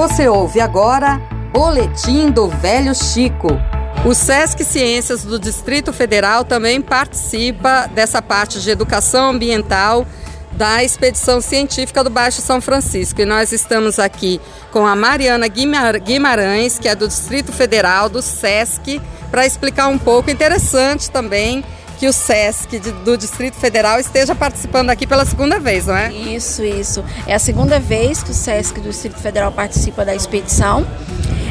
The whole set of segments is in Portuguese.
Você ouve agora Boletim do Velho Chico. O SESC Ciências do Distrito Federal também participa dessa parte de educação ambiental da expedição científica do Baixo São Francisco. E nós estamos aqui com a Mariana Guimarães, que é do Distrito Federal, do SESC, para explicar um pouco. Interessante também que o SESC de, do Distrito Federal esteja participando aqui pela segunda vez, não é? Isso, isso. É a segunda vez que o SESC do Distrito Federal participa da expedição.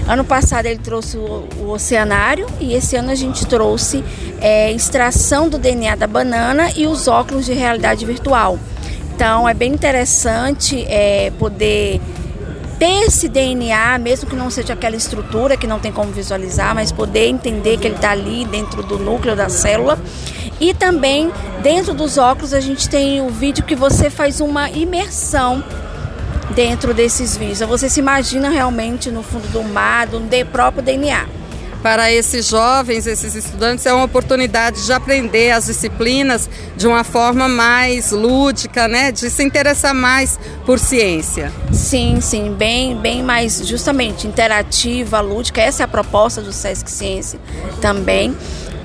Ano passado ele trouxe o, o oceanário e esse ano a gente trouxe é, extração do DNA da banana e os óculos de realidade virtual. Então é bem interessante é, poder ter esse DNA, mesmo que não seja aquela estrutura que não tem como visualizar, mas poder entender que ele está ali dentro do núcleo da célula. E também dentro dos óculos a gente tem o vídeo que você faz uma imersão dentro desses vídeos. Você se imagina realmente no fundo do mar, do próprio DNA para esses jovens, esses estudantes, é uma oportunidade de aprender as disciplinas de uma forma mais lúdica, né? De se interessar mais por ciência. Sim, sim, bem, bem mais justamente interativa, lúdica. Essa é a proposta do Sesc Ciência também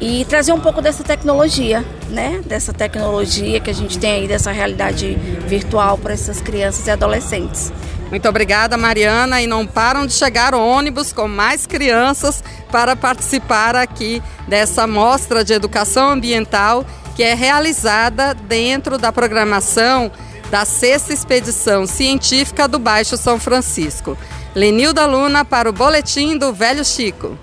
e trazer um pouco dessa tecnologia, né? Dessa tecnologia que a gente tem aí, dessa realidade virtual para essas crianças e adolescentes. Muito obrigada, Mariana. E não param de chegar ônibus com mais crianças para participar aqui dessa mostra de educação ambiental que é realizada dentro da programação da sexta expedição científica do Baixo São Francisco. Lenilda Luna para o Boletim do Velho Chico.